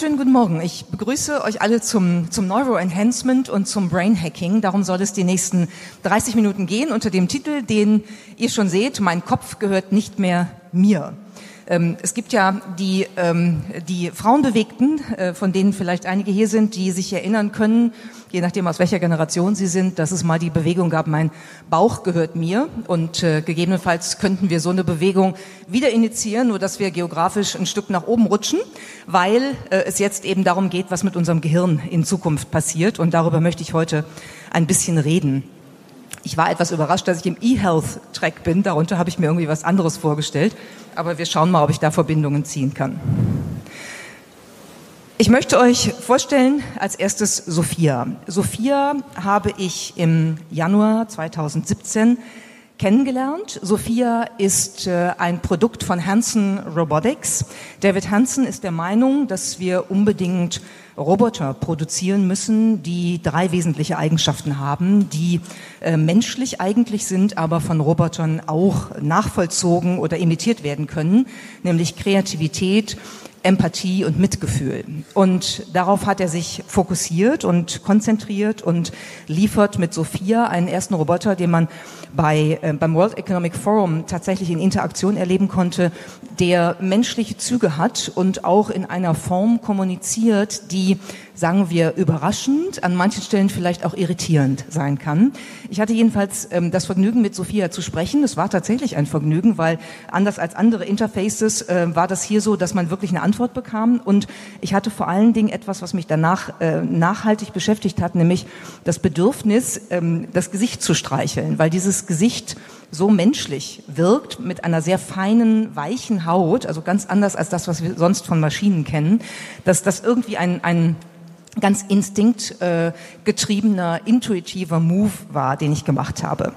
Schönen guten Morgen. Ich begrüße euch alle zum, zum Neuroenhancement und zum Brain Hacking. Darum soll es die nächsten 30 Minuten gehen unter dem Titel, den ihr schon seht, mein Kopf gehört nicht mehr mir. Ähm, es gibt ja die, ähm, die Frauenbewegten, äh, von denen vielleicht einige hier sind, die sich erinnern können, je nachdem aus welcher Generation sie sind, dass es mal die Bewegung gab, mein Bauch gehört mir. Und äh, gegebenenfalls könnten wir so eine Bewegung wieder initiieren, nur dass wir geografisch ein Stück nach oben rutschen, weil äh, es jetzt eben darum geht, was mit unserem Gehirn in Zukunft passiert. Und darüber möchte ich heute ein bisschen reden. Ich war etwas überrascht, dass ich im E-Health-Track bin. Darunter habe ich mir irgendwie was anderes vorgestellt. Aber wir schauen mal, ob ich da Verbindungen ziehen kann. Ich möchte euch vorstellen als erstes Sophia. Sophia habe ich im Januar 2017 kennengelernt. Sophia ist äh, ein Produkt von Hanson Robotics. David Hanson ist der Meinung, dass wir unbedingt Roboter produzieren müssen, die drei wesentliche Eigenschaften haben, die äh, menschlich eigentlich sind, aber von Robotern auch nachvollzogen oder imitiert werden können, nämlich Kreativität, Empathie und Mitgefühl. Und darauf hat er sich fokussiert und konzentriert und liefert mit Sophia einen ersten Roboter, den man bei, äh, beim World Economic Forum tatsächlich in Interaktion erleben konnte, der menschliche Züge hat und auch in einer Form kommuniziert, die sagen wir, überraschend, an manchen Stellen vielleicht auch irritierend sein kann. Ich hatte jedenfalls ähm, das Vergnügen, mit Sophia zu sprechen. Es war tatsächlich ein Vergnügen, weil anders als andere Interfaces äh, war das hier so, dass man wirklich eine Antwort bekam. Und ich hatte vor allen Dingen etwas, was mich danach äh, nachhaltig beschäftigt hat, nämlich das Bedürfnis, ähm, das Gesicht zu streicheln, weil dieses Gesicht so menschlich wirkt, mit einer sehr feinen, weichen Haut, also ganz anders als das, was wir sonst von Maschinen kennen, dass das irgendwie ein, ein ganz instinktgetriebener, äh, intuitiver Move war, den ich gemacht habe.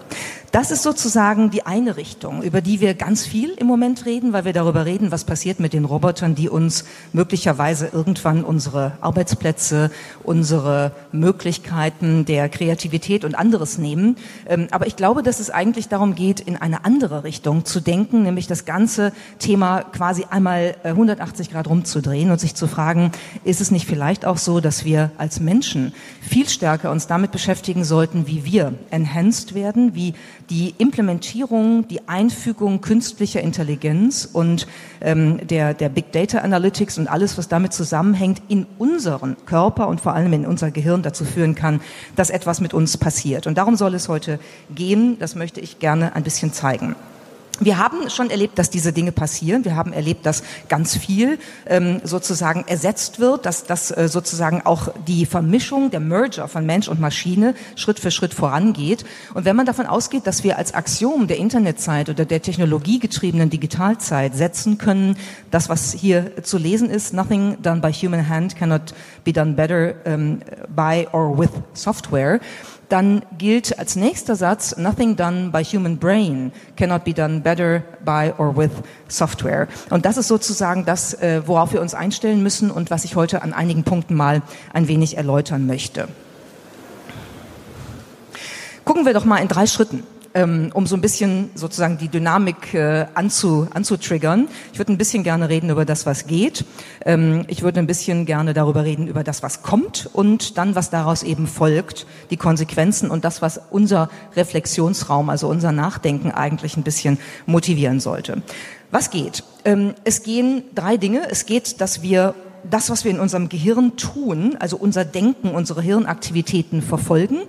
Das ist sozusagen die eine Richtung, über die wir ganz viel im Moment reden, weil wir darüber reden, was passiert mit den Robotern, die uns möglicherweise irgendwann unsere Arbeitsplätze, unsere Möglichkeiten der Kreativität und anderes nehmen. Ähm, aber ich glaube, dass es eigentlich darum geht, in eine andere Richtung zu denken, nämlich das ganze Thema quasi einmal 180 äh, Grad rumzudrehen und sich zu fragen, ist es nicht vielleicht auch so, dass wir als Menschen viel stärker uns damit beschäftigen sollten, wie wir enhanced werden, wie die Implementierung, die Einfügung künstlicher Intelligenz und ähm, der, der Big Data Analytics und alles, was damit zusammenhängt, in unseren Körper und vor allem in unser Gehirn dazu führen kann, dass etwas mit uns passiert. Und darum soll es heute gehen. Das möchte ich gerne ein bisschen zeigen. Wir haben schon erlebt, dass diese Dinge passieren. Wir haben erlebt, dass ganz viel ähm, sozusagen ersetzt wird, dass, dass äh, sozusagen auch die Vermischung, der Merger von Mensch und Maschine Schritt für Schritt vorangeht. Und wenn man davon ausgeht, dass wir als Axiom der Internetzeit oder der technologiegetriebenen Digitalzeit setzen können, das, was hier zu lesen ist, nothing done by human hand cannot be done better um, by or with software, dann gilt als nächster Satz, nothing done by human brain cannot be done better by or with software. Und das ist sozusagen das, äh, worauf wir uns einstellen müssen und was ich heute an einigen Punkten mal ein wenig erläutern möchte. Gucken wir doch mal in drei Schritten um so ein bisschen sozusagen die Dynamik äh, anzu, anzutriggern. Ich würde ein bisschen gerne reden über das, was geht. Ähm, ich würde ein bisschen gerne darüber reden, über das, was kommt und dann, was daraus eben folgt, die Konsequenzen und das, was unser Reflexionsraum, also unser Nachdenken eigentlich ein bisschen motivieren sollte. Was geht? Ähm, es gehen drei Dinge. Es geht, dass wir das, was wir in unserem Gehirn tun, also unser Denken, unsere Hirnaktivitäten verfolgen.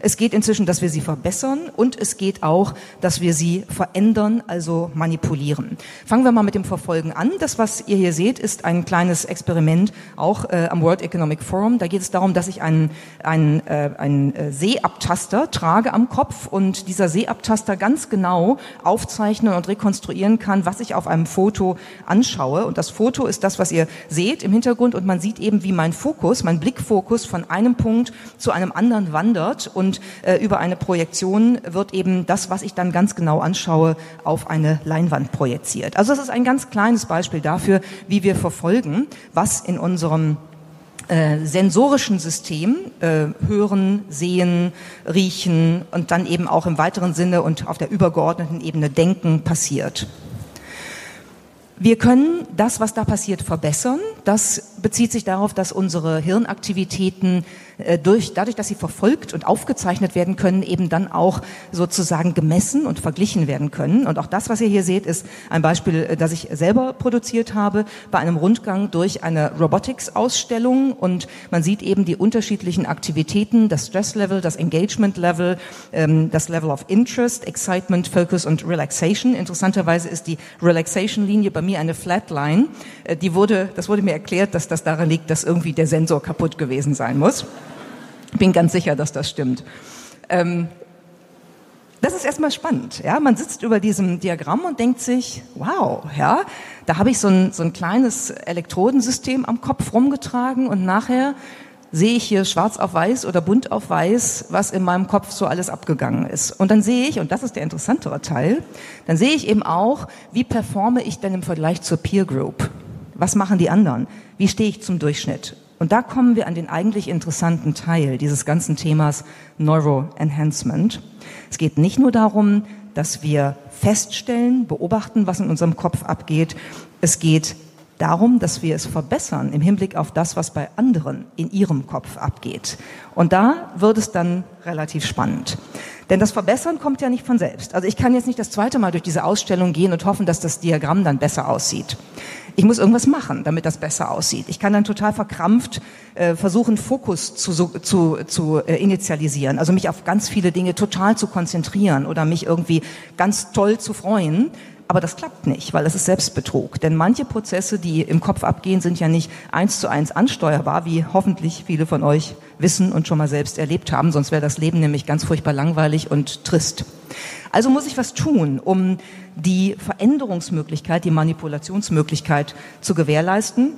Es geht inzwischen, dass wir sie verbessern und es geht auch, dass wir sie verändern, also manipulieren. Fangen wir mal mit dem Verfolgen an. Das, was ihr hier seht, ist ein kleines Experiment, auch äh, am World Economic Forum. Da geht es darum, dass ich einen, einen, äh, einen äh, Seeabtaster trage am Kopf und dieser Seeabtaster ganz genau aufzeichnen und rekonstruieren kann, was ich auf einem Foto anschaue. Und das Foto ist das, was ihr seht im Hintergrund und man sieht eben, wie mein Fokus, mein Blickfokus von einem Punkt zu einem anderen wandert und äh, über eine Projektion wird eben das, was ich dann ganz genau anschaue, auf eine Leinwand projiziert. Also das ist ein ganz kleines Beispiel dafür, wie wir verfolgen, was in unserem äh, sensorischen System, äh, hören, sehen, riechen und dann eben auch im weiteren Sinne und auf der übergeordneten Ebene denken passiert. Wir können das, was da passiert, verbessern. Das bezieht sich darauf, dass unsere Hirnaktivitäten durch, dadurch, dass sie verfolgt und aufgezeichnet werden können, eben dann auch sozusagen gemessen und verglichen werden können. Und auch das, was ihr hier seht, ist ein Beispiel, äh, das ich selber produziert habe bei einem Rundgang durch eine Robotics-Ausstellung. Und man sieht eben die unterschiedlichen Aktivitäten, das Stress-Level, das Engagement-Level, ähm, das Level of Interest, Excitement, Focus und Relaxation. Interessanterweise ist die Relaxation-Linie bei mir eine Flatline. Äh, die wurde, das wurde mir erklärt, dass das daran liegt, dass irgendwie der Sensor kaputt gewesen sein muss. Bin ganz sicher, dass das stimmt. Ähm, das ist erstmal spannend. Ja? Man sitzt über diesem Diagramm und denkt sich, wow, ja, da habe ich so ein, so ein kleines Elektrodensystem am Kopf rumgetragen und nachher sehe ich hier schwarz auf weiß oder bunt auf weiß, was in meinem Kopf so alles abgegangen ist. Und dann sehe ich, und das ist der interessantere Teil, dann sehe ich eben auch, wie performe ich denn im Vergleich zur Peer Group? Was machen die anderen? Wie stehe ich zum Durchschnitt? Und da kommen wir an den eigentlich interessanten Teil dieses ganzen Themas Neuroenhancement. Es geht nicht nur darum, dass wir feststellen, beobachten, was in unserem Kopf abgeht. Es geht darum, dass wir es verbessern im Hinblick auf das, was bei anderen in ihrem Kopf abgeht. Und da wird es dann relativ spannend. Denn das Verbessern kommt ja nicht von selbst. Also ich kann jetzt nicht das zweite Mal durch diese Ausstellung gehen und hoffen, dass das Diagramm dann besser aussieht. Ich muss irgendwas machen, damit das besser aussieht. Ich kann dann total verkrampft äh, versuchen, Fokus zu, zu, zu äh, initialisieren, also mich auf ganz viele Dinge total zu konzentrieren oder mich irgendwie ganz toll zu freuen. Aber das klappt nicht, weil das ist Selbstbetrug. Denn manche Prozesse, die im Kopf abgehen, sind ja nicht eins zu eins ansteuerbar, wie hoffentlich viele von euch wissen und schon mal selbst erlebt haben. Sonst wäre das Leben nämlich ganz furchtbar langweilig und trist. Also muss ich was tun, um die Veränderungsmöglichkeit, die Manipulationsmöglichkeit zu gewährleisten.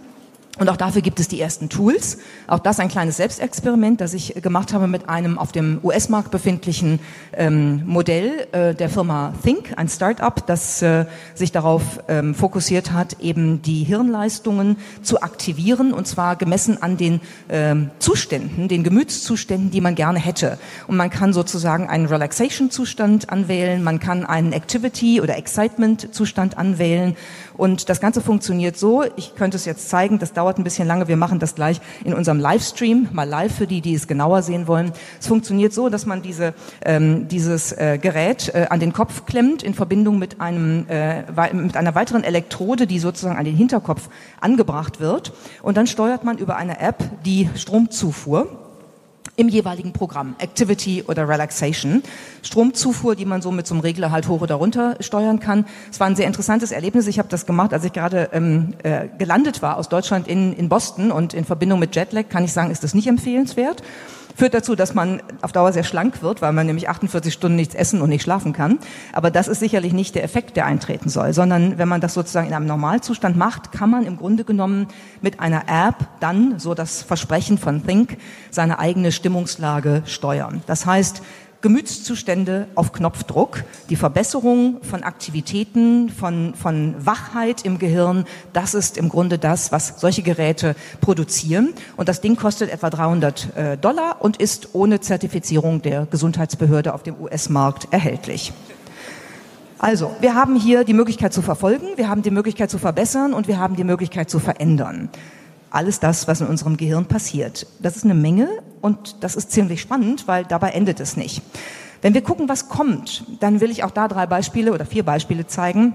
Und auch dafür gibt es die ersten Tools. Auch das ein kleines Selbstexperiment, das ich gemacht habe mit einem auf dem US-Markt befindlichen ähm, Modell äh, der Firma Think, ein Start-up, das äh, sich darauf ähm, fokussiert hat, eben die Hirnleistungen zu aktivieren und zwar gemessen an den ähm, Zuständen, den Gemütszuständen, die man gerne hätte. Und man kann sozusagen einen Relaxation-Zustand anwählen, man kann einen Activity- oder Excitement-Zustand anwählen und das Ganze funktioniert so, ich könnte es jetzt zeigen, das dauert ein bisschen lange, wir machen das gleich in unserem Livestream, mal live für die, die es genauer sehen wollen. Es funktioniert so, dass man diese, ähm, dieses äh, Gerät äh, an den Kopf klemmt in Verbindung mit, einem, äh, mit einer weiteren Elektrode, die sozusagen an den Hinterkopf angebracht wird. Und dann steuert man über eine App die Stromzufuhr im jeweiligen Programm, Activity oder Relaxation. Stromzufuhr, die man so mit so einem Regler halt hoch oder runter steuern kann. Es war ein sehr interessantes Erlebnis. Ich habe das gemacht, als ich gerade ähm, äh, gelandet war aus Deutschland in, in Boston und in Verbindung mit Jetlag kann ich sagen, ist das nicht empfehlenswert führt dazu, dass man auf Dauer sehr schlank wird, weil man nämlich 48 Stunden nichts essen und nicht schlafen kann. Aber das ist sicherlich nicht der Effekt, der eintreten soll, sondern wenn man das sozusagen in einem Normalzustand macht, kann man im Grunde genommen mit einer App dann, so das Versprechen von Think, seine eigene Stimmungslage steuern. Das heißt, Gemütszustände auf Knopfdruck, die Verbesserung von Aktivitäten, von, von Wachheit im Gehirn, das ist im Grunde das, was solche Geräte produzieren. Und das Ding kostet etwa 300 äh, Dollar und ist ohne Zertifizierung der Gesundheitsbehörde auf dem US-Markt erhältlich. Also, wir haben hier die Möglichkeit zu verfolgen, wir haben die Möglichkeit zu verbessern und wir haben die Möglichkeit zu verändern alles das, was in unserem Gehirn passiert. Das ist eine Menge und das ist ziemlich spannend, weil dabei endet es nicht. Wenn wir gucken, was kommt, dann will ich auch da drei Beispiele oder vier Beispiele zeigen,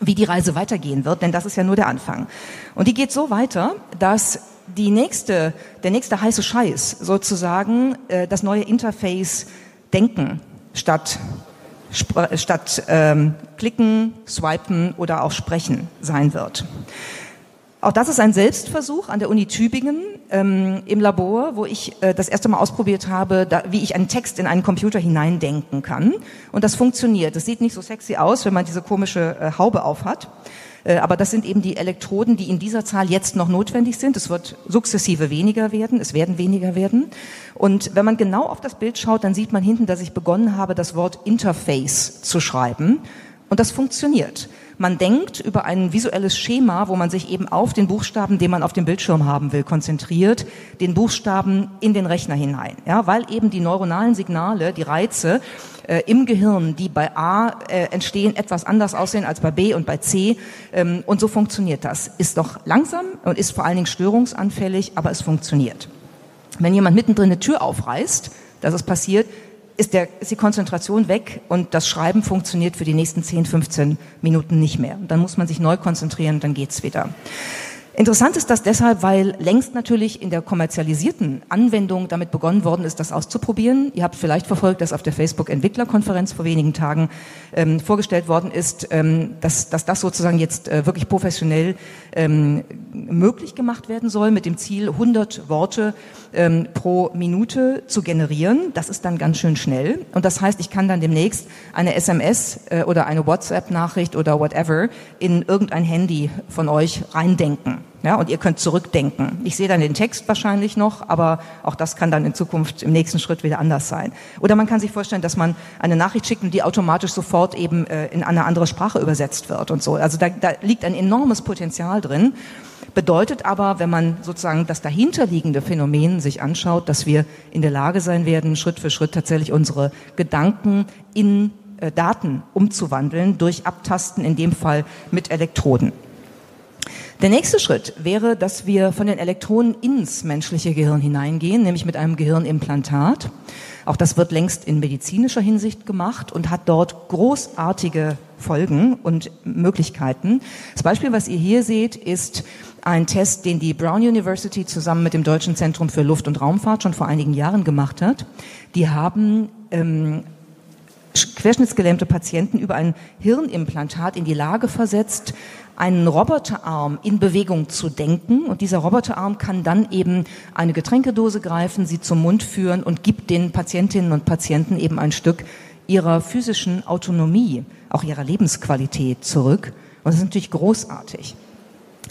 wie die Reise weitergehen wird, denn das ist ja nur der Anfang. Und die geht so weiter, dass die nächste, der nächste heiße Scheiß sozusagen äh, das neue Interface Denken statt statt ähm, klicken, swipen oder auch sprechen sein wird. Auch das ist ein Selbstversuch an der Uni Tübingen ähm, im Labor, wo ich äh, das erste Mal ausprobiert habe, da, wie ich einen Text in einen Computer hineindenken kann. Und das funktioniert. Das sieht nicht so sexy aus, wenn man diese komische äh, Haube aufhat. Äh, aber das sind eben die Elektroden, die in dieser Zahl jetzt noch notwendig sind. Es wird sukzessive weniger werden, es werden weniger werden. Und wenn man genau auf das Bild schaut, dann sieht man hinten, dass ich begonnen habe, das Wort Interface zu schreiben. Und das funktioniert. Man denkt über ein visuelles Schema, wo man sich eben auf den Buchstaben, den man auf dem Bildschirm haben will, konzentriert, den Buchstaben in den Rechner hinein. Ja, weil eben die neuronalen Signale, die Reize, äh, im Gehirn, die bei A äh, entstehen, etwas anders aussehen als bei B und bei C. Ähm, und so funktioniert das. Ist doch langsam und ist vor allen Dingen störungsanfällig, aber es funktioniert. Wenn jemand mittendrin eine Tür aufreißt, das ist passiert, ist, der, ist die Konzentration weg und das Schreiben funktioniert für die nächsten 10, 15 Minuten nicht mehr. Dann muss man sich neu konzentrieren, dann geht's wieder. Interessant ist das deshalb, weil längst natürlich in der kommerzialisierten Anwendung damit begonnen worden ist, das auszuprobieren. Ihr habt vielleicht verfolgt, dass auf der Facebook-Entwicklerkonferenz vor wenigen Tagen ähm, vorgestellt worden ist, ähm, dass, dass das sozusagen jetzt äh, wirklich professionell ähm, möglich gemacht werden soll, mit dem Ziel, 100 Worte ähm, pro Minute zu generieren. Das ist dann ganz schön schnell. Und das heißt, ich kann dann demnächst eine SMS äh, oder eine WhatsApp-Nachricht oder whatever in irgendein Handy von euch reindenken. Ja, und ihr könnt zurückdenken. Ich sehe dann den Text wahrscheinlich noch, aber auch das kann dann in Zukunft im nächsten Schritt wieder anders sein. Oder man kann sich vorstellen, dass man eine Nachricht schickt und die automatisch sofort eben äh, in eine andere Sprache übersetzt wird und so. Also da, da liegt ein enormes Potenzial drin. Bedeutet aber, wenn man sozusagen das dahinterliegende Phänomen sich anschaut, dass wir in der Lage sein werden, Schritt für Schritt tatsächlich unsere Gedanken in äh, Daten umzuwandeln durch Abtasten, in dem Fall mit Elektroden. Der nächste Schritt wäre, dass wir von den Elektronen ins menschliche Gehirn hineingehen, nämlich mit einem Gehirnimplantat. Auch das wird längst in medizinischer Hinsicht gemacht und hat dort großartige Folgen und Möglichkeiten. Das Beispiel, was ihr hier seht, ist ein Test, den die Brown University zusammen mit dem Deutschen Zentrum für Luft- und Raumfahrt schon vor einigen Jahren gemacht hat. Die haben ähm, querschnittsgelähmte Patienten über ein Hirnimplantat in die Lage versetzt, einen Roboterarm in Bewegung zu denken. Und dieser Roboterarm kann dann eben eine Getränkedose greifen, sie zum Mund führen und gibt den Patientinnen und Patienten eben ein Stück ihrer physischen Autonomie, auch ihrer Lebensqualität zurück. Und das ist natürlich großartig.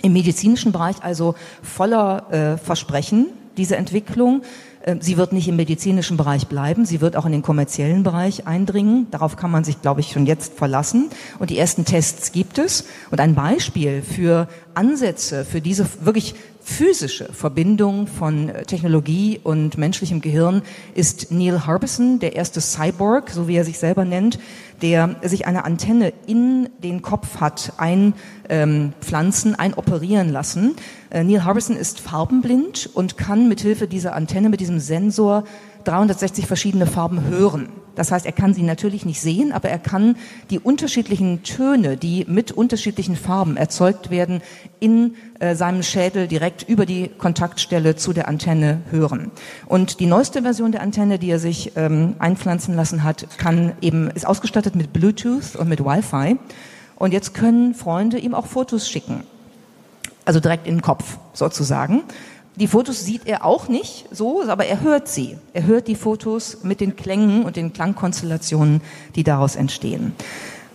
Im medizinischen Bereich also voller äh, Versprechen, diese Entwicklung. Ähm, sie wird nicht im medizinischen Bereich bleiben, sie wird auch in den kommerziellen Bereich eindringen. Darauf kann man sich, glaube ich, schon jetzt verlassen. Und die ersten Tests gibt es. Und ein Beispiel für Ansätze, für diese wirklich physische Verbindung von äh, Technologie und menschlichem Gehirn ist Neil Harbison, der erste Cyborg, so wie er sich selber nennt, der sich eine Antenne in den Kopf hat einpflanzen, ähm, einoperieren lassen. Äh, Neil Harbison ist farbenblind und kann mithilfe dieser Antenne, mit diesem Sensor 360 verschiedene Farben hören. Das heißt, er kann sie natürlich nicht sehen, aber er kann die unterschiedlichen Töne, die mit unterschiedlichen Farben erzeugt werden, in äh, seinem Schädel direkt über die Kontaktstelle zu der Antenne hören. Und die neueste Version der Antenne, die er sich ähm, einpflanzen lassen hat, kann eben ist ausgestattet mit Bluetooth und mit Wi-Fi. Und jetzt können Freunde ihm auch Fotos schicken, also direkt in den Kopf sozusagen. Die Fotos sieht er auch nicht so, aber er hört sie. Er hört die Fotos mit den Klängen und den Klangkonstellationen, die daraus entstehen.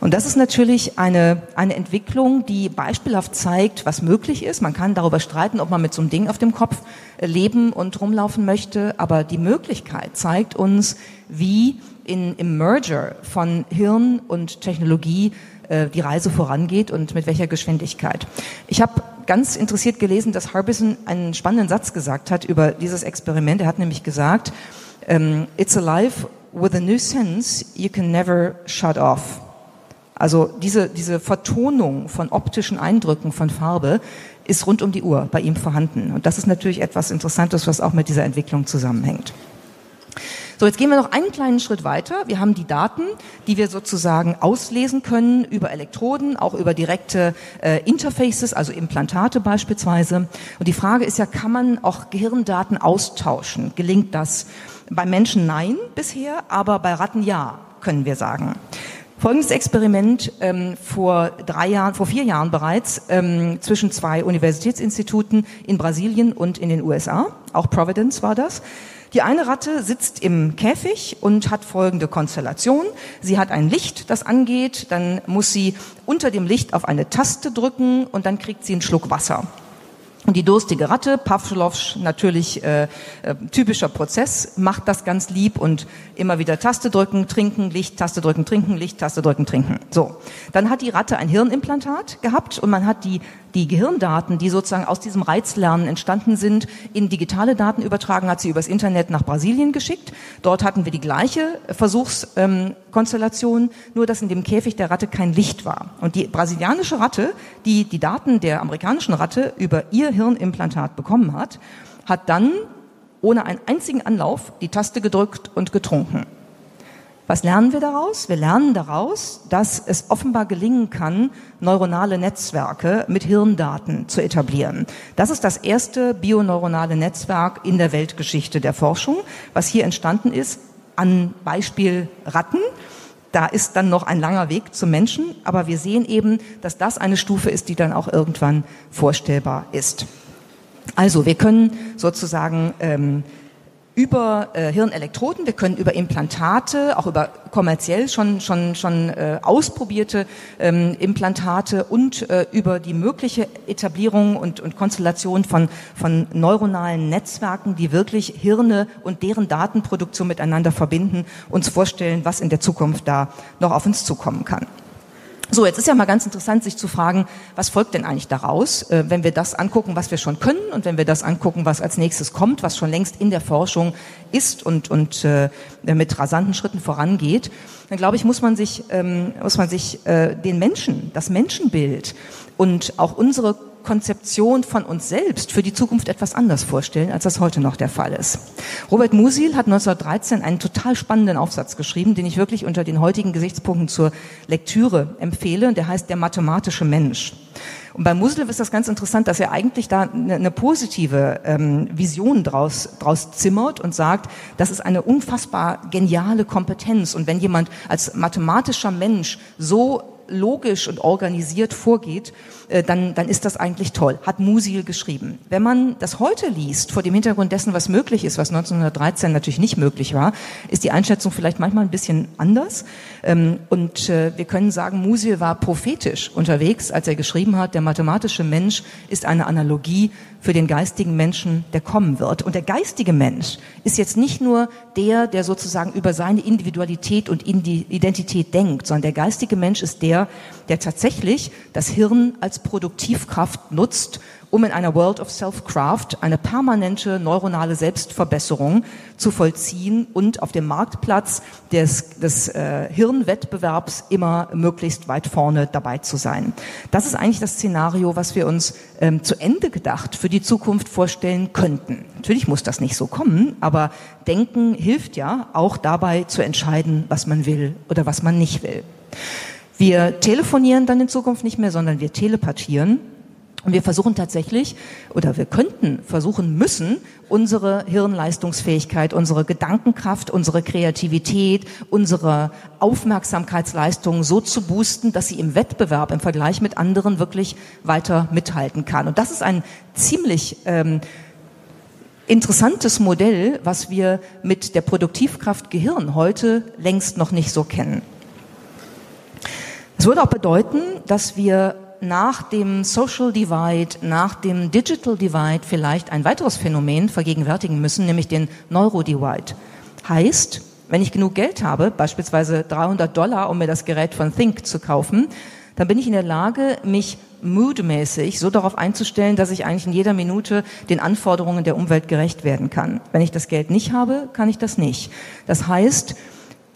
Und das ist natürlich eine, eine Entwicklung, die beispielhaft zeigt, was möglich ist. Man kann darüber streiten, ob man mit so einem Ding auf dem Kopf äh, leben und rumlaufen möchte, aber die Möglichkeit zeigt uns, wie in, im Merger von Hirn und Technologie äh, die Reise vorangeht und mit welcher Geschwindigkeit. Ich habe ganz interessiert gelesen, dass Harbison einen spannenden Satz gesagt hat über dieses Experiment. Er hat nämlich gesagt, ähm, it's a life with a new sense you can never shut off. Also diese, diese Vertonung von optischen Eindrücken von Farbe ist rund um die Uhr bei ihm vorhanden. Und das ist natürlich etwas Interessantes, was auch mit dieser Entwicklung zusammenhängt. So, jetzt gehen wir noch einen kleinen Schritt weiter. Wir haben die Daten, die wir sozusagen auslesen können über Elektroden, auch über direkte äh, Interfaces, also Implantate beispielsweise. Und die Frage ist ja, kann man auch Gehirndaten austauschen? Gelingt das? Bei Menschen nein bisher, aber bei Ratten ja, können wir sagen. Folgendes Experiment ähm, vor drei Jahren, vor vier Jahren bereits ähm, zwischen zwei Universitätsinstituten in Brasilien und in den USA. Auch Providence war das. Die eine Ratte sitzt im Käfig und hat folgende Konstellation. Sie hat ein Licht, das angeht, dann muss sie unter dem Licht auf eine Taste drücken und dann kriegt sie einen Schluck Wasser. Und die durstige Ratte, Pavlovs natürlich äh, äh, typischer Prozess, macht das ganz lieb und immer wieder Taste drücken, trinken, Licht, Taste drücken, trinken, Licht, Taste drücken, trinken. So, dann hat die Ratte ein Hirnimplantat gehabt und man hat die die Gehirndaten, die sozusagen aus diesem Reizlernen entstanden sind, in digitale Daten übertragen, hat sie übers Internet nach Brasilien geschickt. Dort hatten wir die gleiche Versuchskonstellation, nur dass in dem Käfig der Ratte kein Licht war. Und die brasilianische Ratte, die die Daten der amerikanischen Ratte über ihr Hirnimplantat bekommen hat, hat dann ohne einen einzigen Anlauf die Taste gedrückt und getrunken. Was lernen wir daraus? Wir lernen daraus, dass es offenbar gelingen kann, neuronale Netzwerke mit Hirndaten zu etablieren. Das ist das erste bioneuronale Netzwerk in der Weltgeschichte der Forschung, was hier entstanden ist, an Beispiel Ratten. Da ist dann noch ein langer Weg zum Menschen, aber wir sehen eben, dass das eine Stufe ist, die dann auch irgendwann vorstellbar ist. Also wir können sozusagen ähm, über äh, Hirnelektroden, wir können über Implantate, auch über kommerziell schon schon schon äh, ausprobierte ähm, Implantate und äh, über die mögliche Etablierung und, und Konstellation von von neuronalen Netzwerken, die wirklich Hirne und deren Datenproduktion miteinander verbinden, uns vorstellen, was in der Zukunft da noch auf uns zukommen kann. So, jetzt ist ja mal ganz interessant, sich zu fragen, was folgt denn eigentlich daraus, äh, wenn wir das angucken, was wir schon können und wenn wir das angucken, was als nächstes kommt, was schon längst in der Forschung ist und, und äh, mit rasanten Schritten vorangeht. Dann glaube ich, muss man sich, ähm, muss man sich äh, den Menschen, das Menschenbild und auch unsere Konzeption von uns selbst für die Zukunft etwas anders vorstellen, als das heute noch der Fall ist. Robert Musil hat 1913 einen total spannenden Aufsatz geschrieben, den ich wirklich unter den heutigen Gesichtspunkten zur Lektüre empfehle. Der heißt Der mathematische Mensch. Und bei Musil ist das ganz interessant, dass er eigentlich da eine, eine positive ähm, Vision draus, draus zimmert und sagt, das ist eine unfassbar geniale Kompetenz. Und wenn jemand als mathematischer Mensch so logisch und organisiert vorgeht, äh, dann, dann ist das eigentlich toll. Hat Musil geschrieben. Wenn man das heute liest, vor dem Hintergrund dessen, was möglich ist, was 1913 natürlich nicht möglich war, ist die Einschätzung vielleicht manchmal ein bisschen anders. Ähm, und äh, wir können sagen, Musil war prophetisch unterwegs, als er geschrieben hat, der mathematische Mensch ist eine Analogie für den geistigen Menschen, der kommen wird. Und der geistige Mensch ist jetzt nicht nur der, der sozusagen über seine Individualität und Identität denkt, sondern der geistige Mensch ist der, der tatsächlich das Hirn als Produktivkraft nutzt um in einer World of Self-Craft eine permanente neuronale Selbstverbesserung zu vollziehen und auf dem Marktplatz des, des äh, Hirnwettbewerbs immer möglichst weit vorne dabei zu sein. Das ist eigentlich das Szenario, was wir uns ähm, zu Ende gedacht für die Zukunft vorstellen könnten. Natürlich muss das nicht so kommen, aber Denken hilft ja auch dabei zu entscheiden, was man will oder was man nicht will. Wir telefonieren dann in Zukunft nicht mehr, sondern wir telepathieren. Und wir versuchen tatsächlich, oder wir könnten versuchen müssen, unsere Hirnleistungsfähigkeit, unsere Gedankenkraft, unsere Kreativität, unsere Aufmerksamkeitsleistung so zu boosten, dass sie im Wettbewerb, im Vergleich mit anderen wirklich weiter mithalten kann. Und das ist ein ziemlich ähm, interessantes Modell, was wir mit der Produktivkraft Gehirn heute längst noch nicht so kennen. Es würde auch bedeuten, dass wir nach dem Social Divide, nach dem Digital Divide vielleicht ein weiteres Phänomen vergegenwärtigen müssen, nämlich den Neuro Divide. Heißt, wenn ich genug Geld habe, beispielsweise 300 Dollar, um mir das Gerät von Think zu kaufen, dann bin ich in der Lage, mich moodmäßig so darauf einzustellen, dass ich eigentlich in jeder Minute den Anforderungen der Umwelt gerecht werden kann. Wenn ich das Geld nicht habe, kann ich das nicht. Das heißt,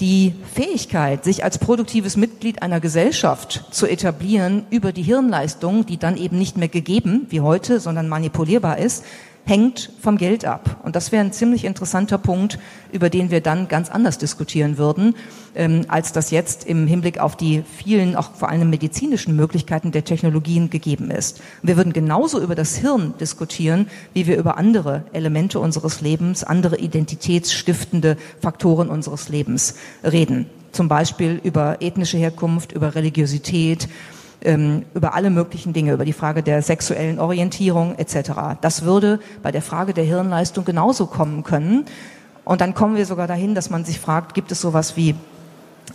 die Fähigkeit, sich als produktives Mitglied einer Gesellschaft zu etablieren über die Hirnleistung, die dann eben nicht mehr gegeben wie heute, sondern manipulierbar ist, hängt vom Geld ab. Und das wäre ein ziemlich interessanter Punkt, über den wir dann ganz anders diskutieren würden, ähm, als das jetzt im Hinblick auf die vielen, auch vor allem medizinischen Möglichkeiten der Technologien gegeben ist. Wir würden genauso über das Hirn diskutieren, wie wir über andere Elemente unseres Lebens, andere identitätsstiftende Faktoren unseres Lebens reden. Zum Beispiel über ethnische Herkunft, über Religiosität, ähm, über alle möglichen Dinge, über die Frage der sexuellen Orientierung etc. Das würde bei der Frage der Hirnleistung genauso kommen können. Und dann kommen wir sogar dahin, dass man sich fragt, gibt es sowas wie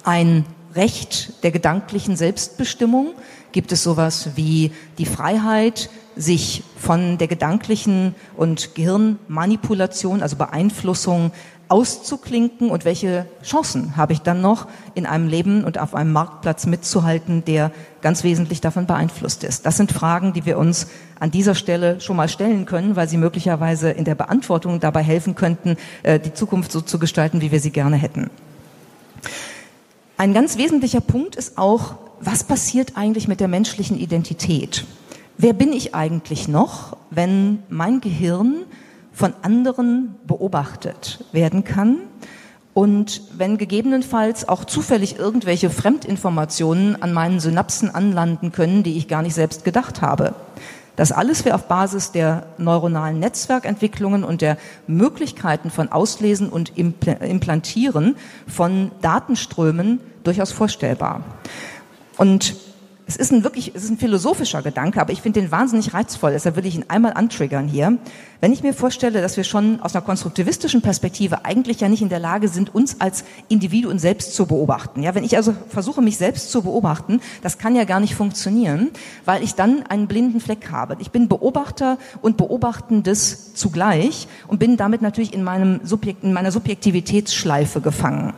ein Recht der gedanklichen Selbstbestimmung? Gibt es sowas wie die Freiheit, sich von der gedanklichen und Gehirnmanipulation, also Beeinflussung auszuklinken und welche Chancen habe ich dann noch in einem Leben und auf einem Marktplatz mitzuhalten, der ganz wesentlich davon beeinflusst ist. Das sind Fragen, die wir uns an dieser Stelle schon mal stellen können, weil sie möglicherweise in der Beantwortung dabei helfen könnten, äh, die Zukunft so zu gestalten, wie wir sie gerne hätten. Ein ganz wesentlicher Punkt ist auch, was passiert eigentlich mit der menschlichen Identität? Wer bin ich eigentlich noch, wenn mein Gehirn von anderen beobachtet werden kann und wenn gegebenenfalls auch zufällig irgendwelche Fremdinformationen an meinen Synapsen anlanden können, die ich gar nicht selbst gedacht habe. Das alles wäre auf Basis der neuronalen Netzwerkentwicklungen und der Möglichkeiten von Auslesen und Implantieren von Datenströmen durchaus vorstellbar. Und es ist ein wirklich, es ist ein philosophischer Gedanke, aber ich finde den wahnsinnig reizvoll. Deshalb will ich ihn einmal antriggern hier. Wenn ich mir vorstelle, dass wir schon aus einer konstruktivistischen Perspektive eigentlich ja nicht in der Lage sind, uns als Individuen selbst zu beobachten. Ja, wenn ich also versuche, mich selbst zu beobachten, das kann ja gar nicht funktionieren, weil ich dann einen blinden Fleck habe. Ich bin Beobachter und Beobachtendes zugleich und bin damit natürlich in meinem Subjekt, in meiner Subjektivitätsschleife gefangen.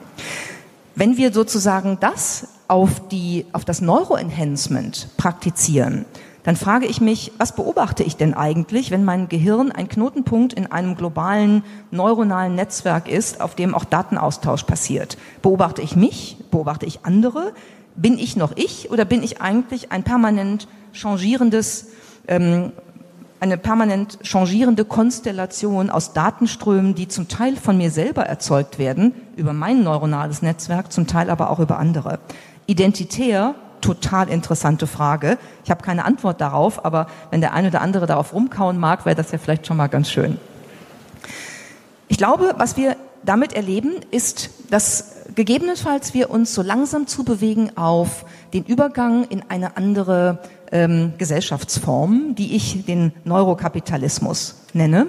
Wenn wir sozusagen das auf, die, auf das Neuroenhancement praktizieren, dann frage ich mich, was beobachte ich denn eigentlich, wenn mein Gehirn ein Knotenpunkt in einem globalen neuronalen Netzwerk ist, auf dem auch Datenaustausch passiert? Beobachte ich mich? Beobachte ich andere? Bin ich noch ich oder bin ich eigentlich ein permanent changierendes ähm, eine permanent changierende Konstellation aus Datenströmen, die zum Teil von mir selber erzeugt werden, über mein neuronales Netzwerk, zum Teil aber auch über andere. Identitär, total interessante Frage. Ich habe keine Antwort darauf, aber wenn der eine oder andere darauf rumkauen mag, wäre das ja vielleicht schon mal ganz schön. Ich glaube, was wir damit erleben, ist, dass gegebenenfalls wir uns so langsam zu bewegen auf den Übergang in eine andere ähm, Gesellschaftsform, die ich den Neurokapitalismus nenne.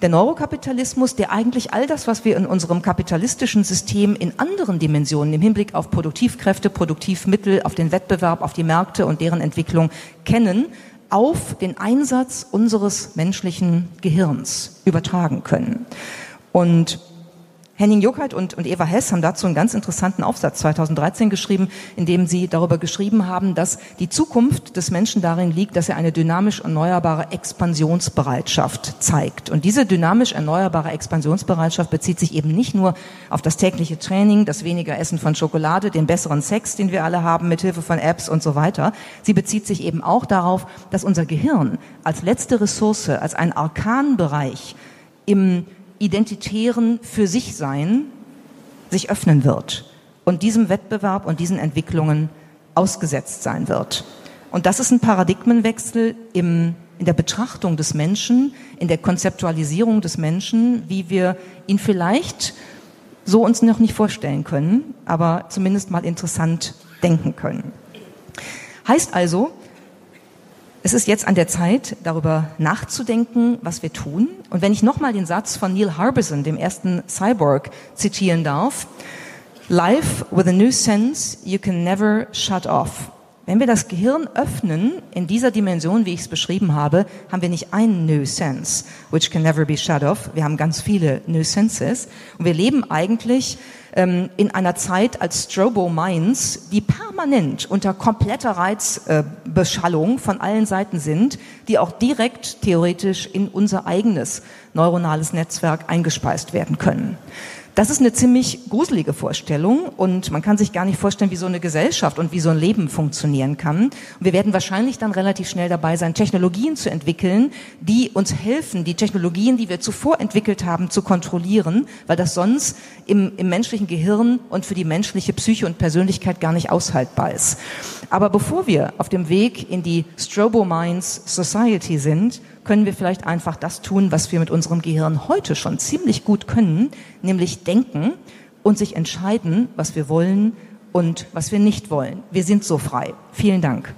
Der Neurokapitalismus, der eigentlich all das, was wir in unserem kapitalistischen System in anderen Dimensionen im Hinblick auf Produktivkräfte, Produktivmittel, auf den Wettbewerb, auf die Märkte und deren Entwicklung kennen, auf den Einsatz unseres menschlichen Gehirns übertragen können. Und Henning Juckert und, und Eva Hess haben dazu einen ganz interessanten Aufsatz 2013 geschrieben, in dem sie darüber geschrieben haben, dass die Zukunft des Menschen darin liegt, dass er eine dynamisch erneuerbare Expansionsbereitschaft zeigt. Und diese dynamisch erneuerbare Expansionsbereitschaft bezieht sich eben nicht nur auf das tägliche Training, das weniger Essen von Schokolade, den besseren Sex, den wir alle haben, mit Hilfe von Apps und so weiter. Sie bezieht sich eben auch darauf, dass unser Gehirn als letzte Ressource, als ein Arkanbereich im identitären für sich sein sich öffnen wird und diesem Wettbewerb und diesen Entwicklungen ausgesetzt sein wird. Und das ist ein Paradigmenwechsel im, in der Betrachtung des Menschen, in der Konzeptualisierung des Menschen, wie wir ihn vielleicht so uns noch nicht vorstellen können, aber zumindest mal interessant denken können. Heißt also, es ist jetzt an der Zeit, darüber nachzudenken, was wir tun. Und wenn ich nochmal den Satz von Neil Harbison, dem ersten Cyborg, zitieren darf, Life with a new sense you can never shut off. Wenn wir das Gehirn öffnen in dieser Dimension, wie ich es beschrieben habe, haben wir nicht einen New Sense, which can never be shut off. Wir haben ganz viele New Senses. Und wir leben eigentlich ähm, in einer Zeit als Strobo Minds, die permanent unter kompletter Reizbeschallung äh, von allen Seiten sind, die auch direkt theoretisch in unser eigenes neuronales Netzwerk eingespeist werden können. Das ist eine ziemlich gruselige Vorstellung und man kann sich gar nicht vorstellen, wie so eine Gesellschaft und wie so ein Leben funktionieren kann. Und wir werden wahrscheinlich dann relativ schnell dabei sein, Technologien zu entwickeln, die uns helfen, die Technologien, die wir zuvor entwickelt haben, zu kontrollieren, weil das sonst im, im menschlichen Gehirn und für die menschliche Psyche und Persönlichkeit gar nicht aushaltbar ist. Aber bevor wir auf dem Weg in die Strobo Minds Society sind, können wir vielleicht einfach das tun, was wir mit unserem Gehirn heute schon ziemlich gut können, nämlich denken und sich entscheiden, was wir wollen und was wir nicht wollen. Wir sind so frei. Vielen Dank.